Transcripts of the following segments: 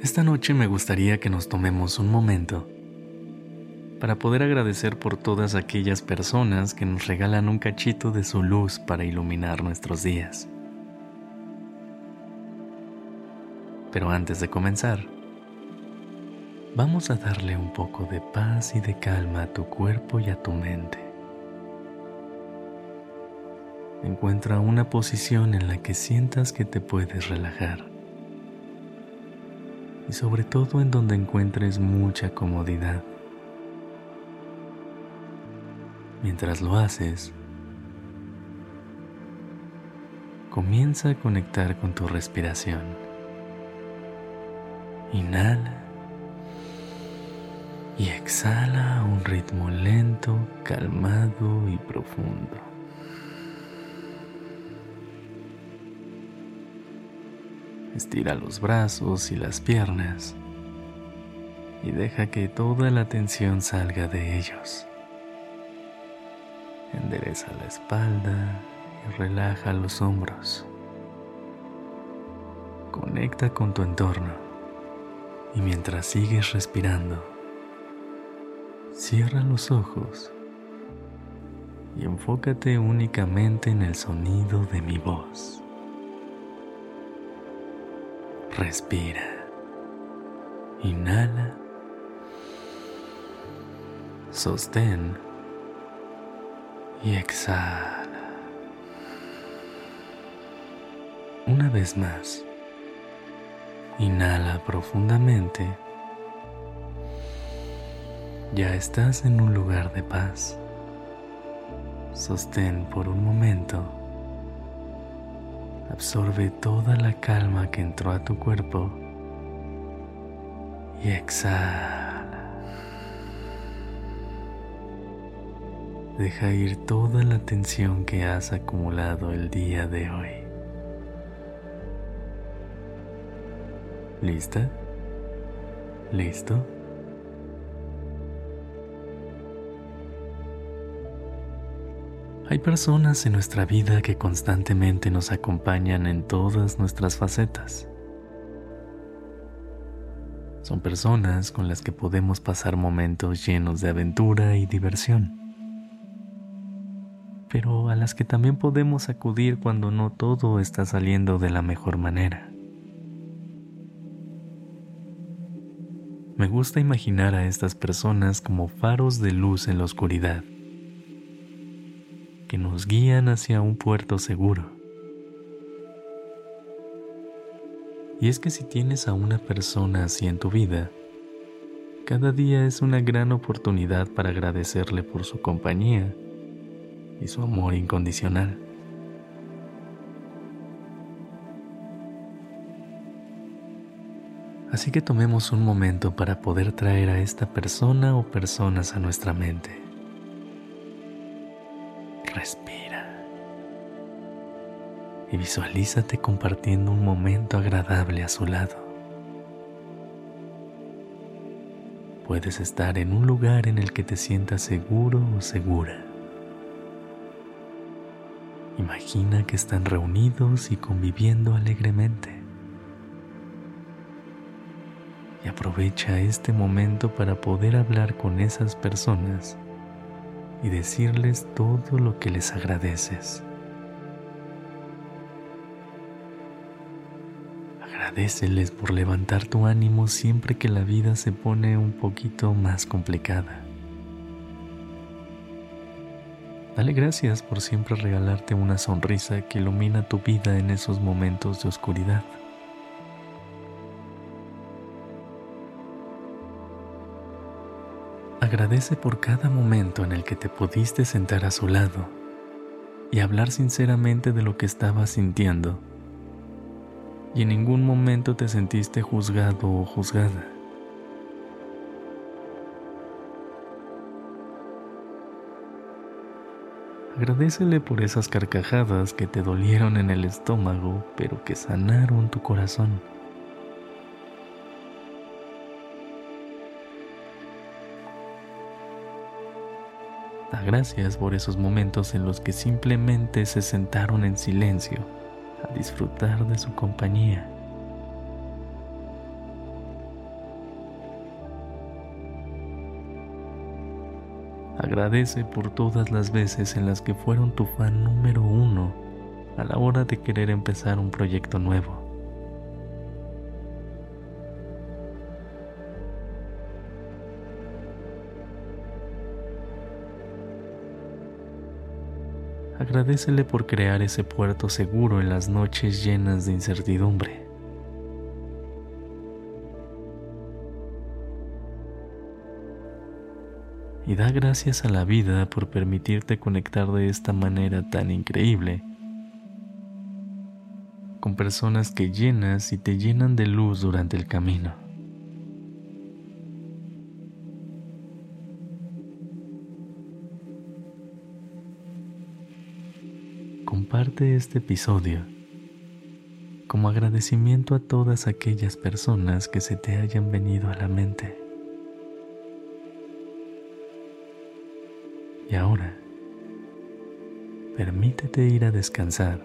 Esta noche me gustaría que nos tomemos un momento para poder agradecer por todas aquellas personas que nos regalan un cachito de su luz para iluminar nuestros días. Pero antes de comenzar, vamos a darle un poco de paz y de calma a tu cuerpo y a tu mente. Encuentra una posición en la que sientas que te puedes relajar y sobre todo en donde encuentres mucha comodidad. Mientras lo haces, comienza a conectar con tu respiración. Inhala y exhala a un ritmo lento, calmado y profundo. Estira los brazos y las piernas y deja que toda la tensión salga de ellos. Endereza la espalda y relaja los hombros. Conecta con tu entorno y mientras sigues respirando, cierra los ojos y enfócate únicamente en el sonido de mi voz. Respira. Inhala. Sostén. Y exhala. Una vez más. Inhala profundamente. Ya estás en un lugar de paz. Sostén por un momento Absorbe toda la calma que entró a tu cuerpo y exhala. Deja ir toda la tensión que has acumulado el día de hoy. ¿Lista? ¿Listo? Hay personas en nuestra vida que constantemente nos acompañan en todas nuestras facetas. Son personas con las que podemos pasar momentos llenos de aventura y diversión, pero a las que también podemos acudir cuando no todo está saliendo de la mejor manera. Me gusta imaginar a estas personas como faros de luz en la oscuridad que nos guían hacia un puerto seguro. Y es que si tienes a una persona así en tu vida, cada día es una gran oportunidad para agradecerle por su compañía y su amor incondicional. Así que tomemos un momento para poder traer a esta persona o personas a nuestra mente. Respira. Y visualízate compartiendo un momento agradable a su lado. Puedes estar en un lugar en el que te sientas seguro o segura. Imagina que están reunidos y conviviendo alegremente. Y aprovecha este momento para poder hablar con esas personas y decirles todo lo que les agradeces. Agradeceles por levantar tu ánimo siempre que la vida se pone un poquito más complicada. Dale gracias por siempre regalarte una sonrisa que ilumina tu vida en esos momentos de oscuridad. Agradece por cada momento en el que te pudiste sentar a su lado y hablar sinceramente de lo que estabas sintiendo. Y en ningún momento te sentiste juzgado o juzgada. Agradecele por esas carcajadas que te dolieron en el estómago, pero que sanaron tu corazón. Da gracias por esos momentos en los que simplemente se sentaron en silencio a disfrutar de su compañía. Agradece por todas las veces en las que fueron tu fan número uno a la hora de querer empezar un proyecto nuevo. Agradecele por crear ese puerto seguro en las noches llenas de incertidumbre. y da gracias a la vida por permitirte conectar de esta manera tan increíble con personas que llenas y te llenan de luz durante el camino. Comparte este episodio como agradecimiento a todas aquellas personas que se te hayan venido a la mente. Y ahora, permítete ir a descansar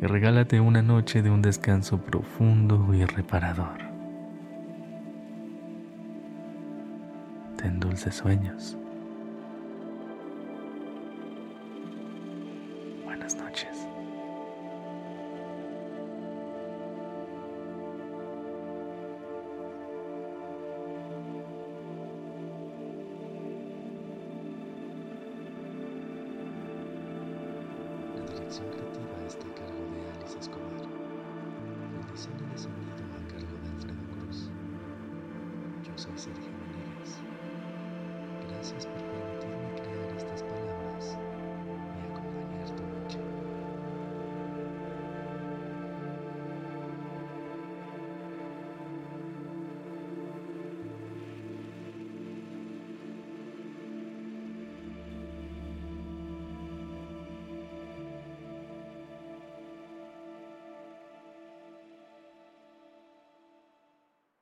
y regálate una noche de un descanso profundo y reparador. Ten dulces sueños. Dirección creativa está a cargo de Alice Escobar. El diseño de sonido a cargo de Alfredo Cruz. Yo soy Sergio Venegas. Gracias por